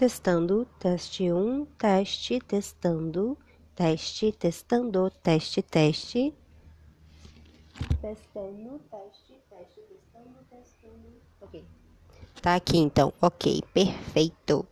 Testando, teste 1, um, teste, testando, teste, testando, teste, teste. Testando, teste, teste, testando, testando. Ok. Tá aqui então, ok, perfeito.